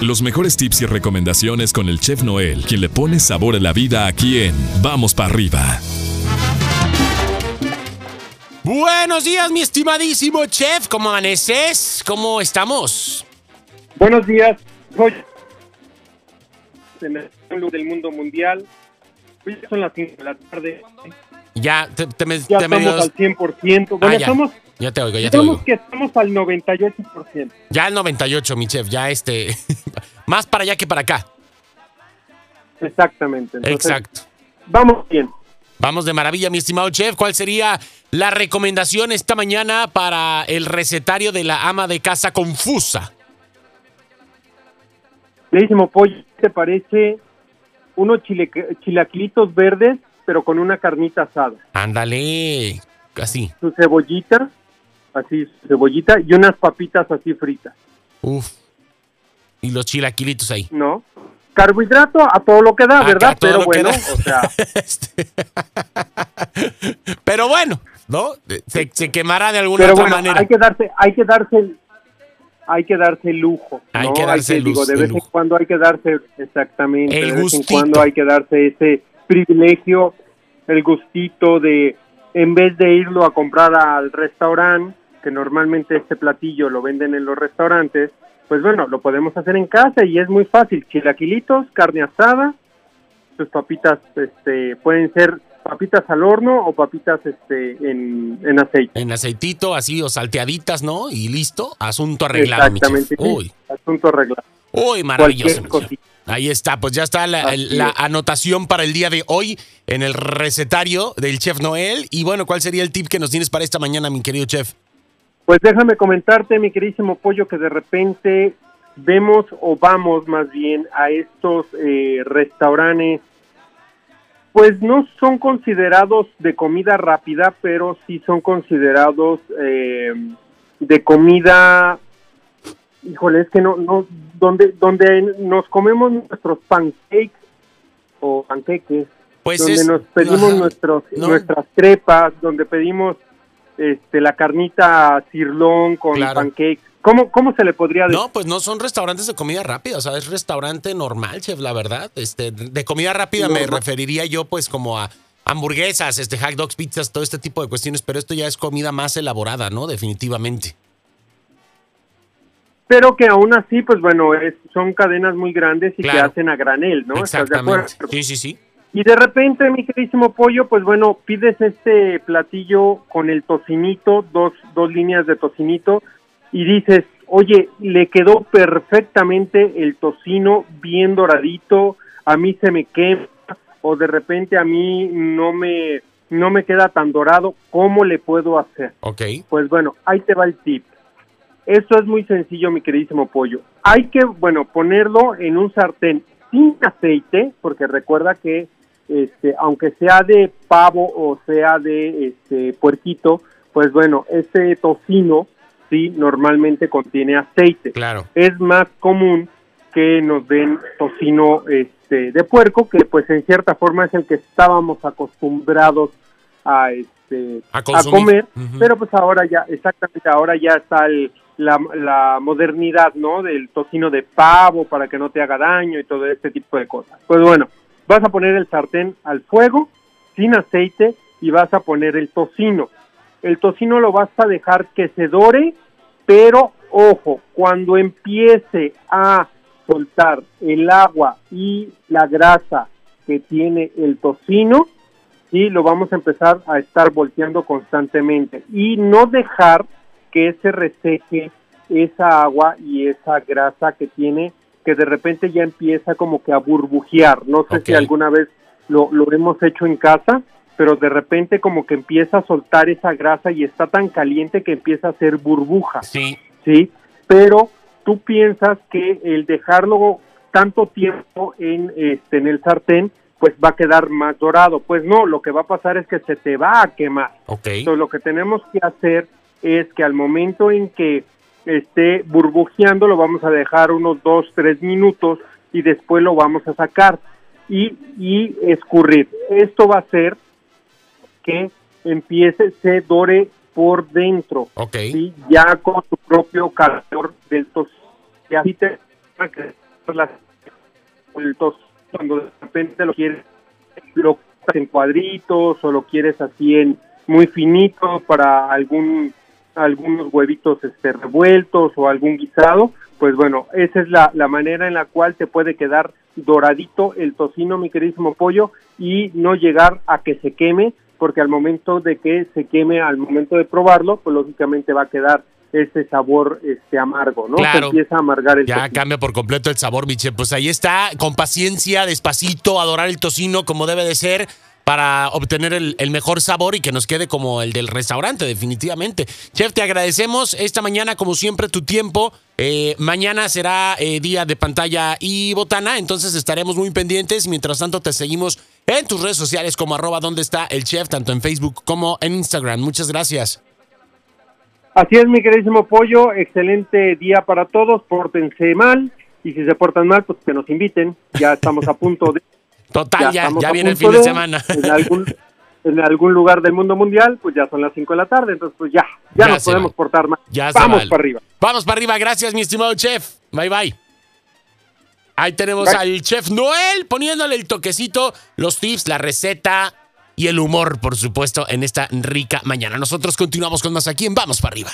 Los mejores tips y recomendaciones con el chef Noel, quien le pone sabor a la vida aquí en Vamos para arriba. Buenos días, mi estimadísimo chef. ¿Cómo amaneces? ¿Cómo estamos? Buenos días. Soy en el del mundo mundial. Hoy son las 5 de la tarde. Ya, te, te, me- Ya te estamos medio- al 100%. Ah, Bueno, ya. estamos, Ya te oigo, ya te digamos oigo. que estamos al 98%. Ya el 98, mi chef, ya este. Más para allá que para acá. Exactamente. Entonces, Exacto. Vamos bien. Vamos de maravilla, mi estimado chef. ¿Cuál sería la recomendación esta mañana para el recetario de la ama de casa confusa? Leísimo pollo, ¿te parece unos chile, chilaquilitos verdes, pero con una carnita asada? Ándale, así. Su cebollita, así, cebollita, y unas papitas así fritas, Uf. Y los chilaquilitos ahí. ¿no? Carbohidrato a todo lo que da, Acá ¿verdad? Pero que bueno, da. o sea, Este. Pero bueno, ¿no? Se, se quemará de alguna pero otra bueno, manera. hay que darse, hay que darse el, hay que darse el lujo, Hay ¿no? que darse el digo, luz- de el vez en lujo. cuando hay que darse, exactamente, El de vez gustito. en cuando hay que darse ese privilegio, el gustito de, en vez de irlo a comprar al restaurante, que normalmente este platillo lo venden en los restaurantes, pues bueno, lo podemos hacer en casa y es muy fácil, chilaquilitos, carne asada, sus papitas, este, pueden ser papitas al horno o papitas, este, en, en aceite. En aceitito, así o salteaditas, ¿no? Y listo, asunto arreglado, mi chef. Exactamente, sí. Uy, asunto arreglado. uy, maravilloso. Mi chef. Ahí está, pues ya está la, la anotación para el día de hoy en el recetario del chef Noel. Y bueno, ¿cuál sería el tip que nos tienes para esta mañana, mi querido chef? Pues déjame comentarte, mi queridísimo pollo, que de repente vemos o vamos más bien a estos eh, restaurantes, pues no son considerados de comida rápida, pero sí son considerados eh, de comida, híjole, es que no, no, donde, donde nos comemos nuestros pancakes o panqueques, Pues donde es- nos pedimos nuestros, no. nuestras crepas, donde pedimos este, la carnita cirlón con Claro. pancakes. ¿Cómo, ¿Cómo se le podría decir? No, pues no son restaurantes de comida rápida, o sea, es restaurante normal, chef, la verdad. Este, de comida rápida me referiría yo pues como a hamburguesas, este hot dogs, pizzas, todo este tipo de cuestiones, pero esto ya es comida más elaborada, ¿no? Definitivamente. Pero que aún así, pues bueno, es, son cadenas muy grandes y que hacen a granel, ¿no? ¿Estás de acuerdo? Exactamente. Sí, sí, sí. Y de repente, mi queridísimo pollo, pues bueno, pides este platillo con el tocinito, dos, dos líneas de tocinito, y dices, oye, le quedó perfectamente el tocino bien doradito, a mí se me quema, o de repente a mí no me, no me queda tan dorado, ¿cómo le puedo hacer? Ok. Pues bueno, ahí te va el tip. Esto es muy sencillo, mi queridísimo pollo. Hay que, bueno, ponerlo en un sartén sin aceite, porque recuerda que, este, aunque sea de pavo o sea de este puerquito, pues bueno, ese tocino, sí, normalmente contiene aceite. Claro. Es más común que nos den tocino este, de puerco, que pues en cierta forma es el que estábamos acostumbrados a, este, A comer, pero pues ahora ya, exactamente, ahora ya está el- la, la modernidad, ¿no? Del tocino de pavo para que no te haga daño y todo este tipo de cosas. Pues bueno, vas a poner el sartén al fuego, sin aceite, y vas a poner el tocino. El tocino lo vas a dejar que se dore, pero ojo, cuando empiece a soltar el agua y la grasa que tiene el tocino, sí, lo vamos a empezar a estar volteando constantemente y no dejar que se reseque esa agua y esa grasa que tiene, que de repente ya empieza como que a burbujear. No sé si alguna vez lo, lo hemos hecho en casa, pero de repente como que empieza a soltar esa grasa y está tan caliente que empieza a hacer burbuja. Sí. ¿sí? Pero tú piensas que el dejarlo tanto tiempo en, este, en el sartén, pues va a quedar más dorado. Pues no, lo que va a pasar es que se te va a quemar. Ok. Entonces lo que tenemos que hacer es que al momento en que esté burbujeando lo vamos a dejar unos dos, tres minutos y después lo vamos a sacar y, y escurrir. Esto va a hacer que empiece, se dore por dentro. Ok. ¿sí? ya con su propio calor del tos y así te el tos cuando de repente lo quieres lo en cuadritos o lo quieres así en muy finito para algún algunos huevitos este revueltos o algún guisado, pues bueno, esa es la, la manera en la cual te puede quedar doradito el tocino, mi queridísimo pollo, y no llegar a que se queme, porque al momento de que se queme, al momento de probarlo, pues lógicamente va a quedar ese sabor este amargo, ¿no? Claro. Se empieza a amargar el Ya tocino. cambia por completo el sabor, Miche. Pues ahí está, con paciencia, despacito, adorar el tocino como debe de ser para obtener el, el mejor sabor y que nos quede como el del restaurante, definitivamente. Chef, te agradecemos esta mañana, como siempre, tu tiempo. Eh, mañana será eh, día de pantalla y botana, entonces estaremos muy pendientes. Mientras tanto, te seguimos en tus redes sociales como arroba donde está el chef, tanto en Facebook como en Instagram. Muchas gracias. Así es, mi queridísimo pollo, excelente día para todos, pórtense mal, y si se portan mal, pues que nos inviten, ya estamos a punto de... Total, ya, ya viene el fin de semana. En algún, en algún lugar del mundo mundial, pues ya son las 5 de la tarde, entonces pues ya, ya, Ya nos podemos va. portar. Ya se Vamos para arriba. Vamos para arriba, gracias mi estimado chef. Bye bye. Ahí tenemos Bye. al chef Noel poniéndole el toquecito, los tips, la receta y el humor, por supuesto, en esta rica mañana. Nosotros continuamos con más aquí en Vamos para arriba.